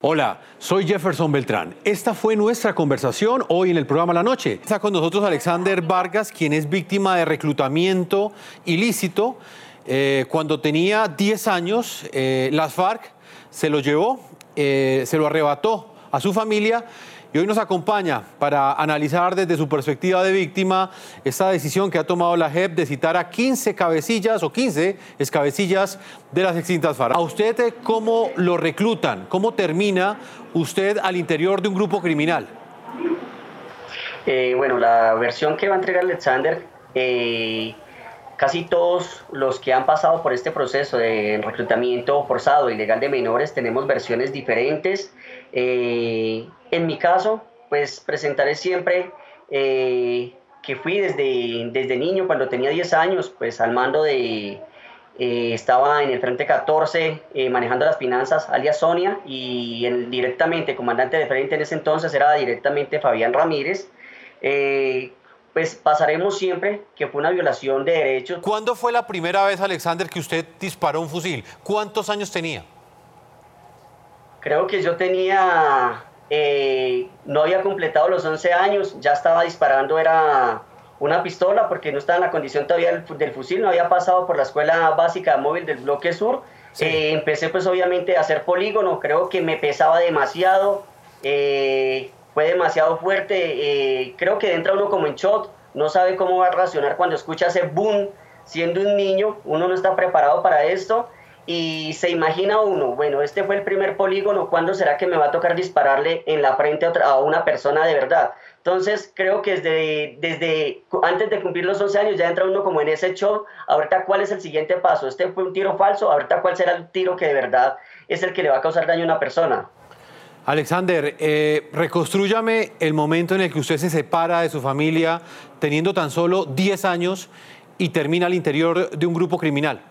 Hola, soy Jefferson Beltrán. Esta fue nuestra conversación hoy en el programa La Noche. Está con nosotros Alexander Vargas, quien es víctima de reclutamiento ilícito. Eh, cuando tenía 10 años, eh, las FARC se lo llevó, eh, se lo arrebató a su familia y hoy nos acompaña para analizar desde su perspectiva de víctima esta decisión que ha tomado la JEP de citar a 15 cabecillas o 15 escabecillas de las extintas FARC. ¿A usted cómo lo reclutan? ¿Cómo termina usted al interior de un grupo criminal? Eh, bueno, la versión que va a entregar Alexander, eh, casi todos los que han pasado por este proceso de reclutamiento forzado ilegal de menores tenemos versiones diferentes. Eh, en mi caso, pues presentaré siempre eh, que fui desde, desde niño, cuando tenía 10 años, pues al mando de, eh, estaba en el Frente 14 manejando las finanzas, alias Sonia, y el, directamente, comandante de frente en ese entonces era directamente Fabián Ramírez. Pues pasaremos siempre que fue una violación de derechos. ¿Cuándo fue la primera vez, Alexander, que usted disparó un fusil? ¿Cuántos años tenía? Creo que yo tenía, eh, no había completado los 11 años, ya estaba disparando, era una pistola porque no estaba en la condición todavía del, fusil, no había pasado por la escuela básica móvil del bloque sur. Eh, empecé pues obviamente a hacer polígono, creo que me pesaba demasiado, eh, fue demasiado fuerte, creo que entra uno como en shock, no sabe cómo va a reaccionar cuando escucha ese boom, siendo un niño, uno no está preparado para esto y se imagina uno, bueno, este fue el primer polígono, ¿cuándo será que me va a tocar dispararle en la frente a, una persona de verdad? Entonces creo que desde, desde antes de cumplir los 11 años ya entra uno como en ese show, ahorita cuál es el siguiente paso, este fue un tiro falso, ahorita cuál será el tiro que de verdad es el que le va a causar daño a una persona. Alexander, eh, reconstrúyame el momento en el que usted se separa de su familia teniendo tan solo 10 años y termina al interior de un grupo criminal.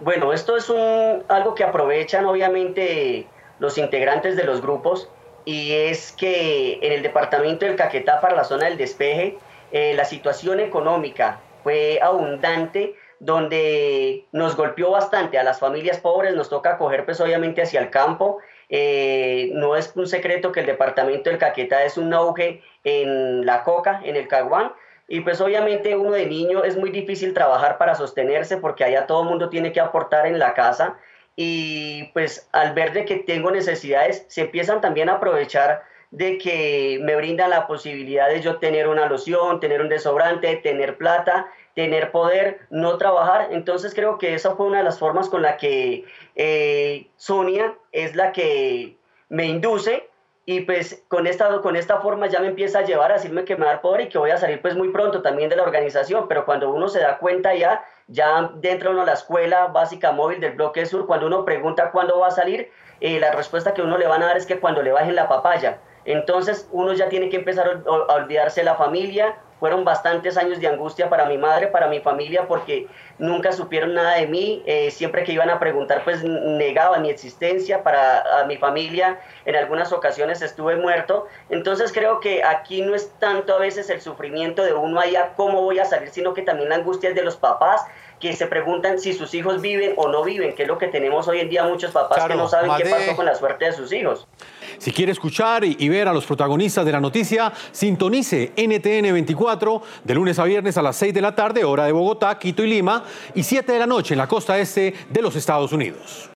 Bueno, esto es un, algo que aprovechan obviamente los integrantes de los grupos y es que en el departamento del Caquetá para la zona del despeje eh, la situación económica fue abundante donde nos golpeó bastante a las familias pobres, nos toca coger pues obviamente hacia el campo. Eh, no es un secreto que el departamento del Caquetá es un auge en la coca, en el caguán, y pues obviamente uno de niño es muy difícil trabajar para sostenerse porque allá todo el mundo tiene que aportar en la casa y pues al ver de que tengo necesidades se empiezan también a aprovechar de que me brindan la posibilidad de yo tener una loción, tener un desobrante, tener plata, tener poder, no trabajar. Entonces creo que esa fue una de las formas con la que eh, Sonia es la que me induce y pues con esta, con esta forma ya me empieza a llevar a decirme que me va a dar poder y que voy a salir pues muy pronto también de la organización, pero cuando uno se da cuenta ya, ya dentro de la escuela básica móvil del bloque sur, cuando uno pregunta cuándo va a salir, eh, la respuesta que uno le van a dar es que cuando le bajen la papaya. Entonces uno ya tiene que empezar a olvidarse de la familia, fueron bastantes años de angustia para mi madre, para mi familia, porque nunca supieron nada de mí. Eh, siempre que iban a preguntar, pues negaban mi existencia. Para mi familia, en algunas ocasiones estuve muerto. Entonces creo que aquí no es tanto a veces el sufrimiento de uno allá, cómo voy a salir, sino que también la angustia es de los papás que se preguntan si sus hijos viven o no viven, que es lo que tenemos hoy en día muchos papás que no saben qué pasó con la suerte de sus hijos. Si quiere escuchar y ver a los protagonistas de la noticia, sintonice NTN 24 de lunes a viernes a las 6 de la tarde, hora de Bogotá, Quito y Lima, y 7 de la noche en la costa este de los Estados Unidos.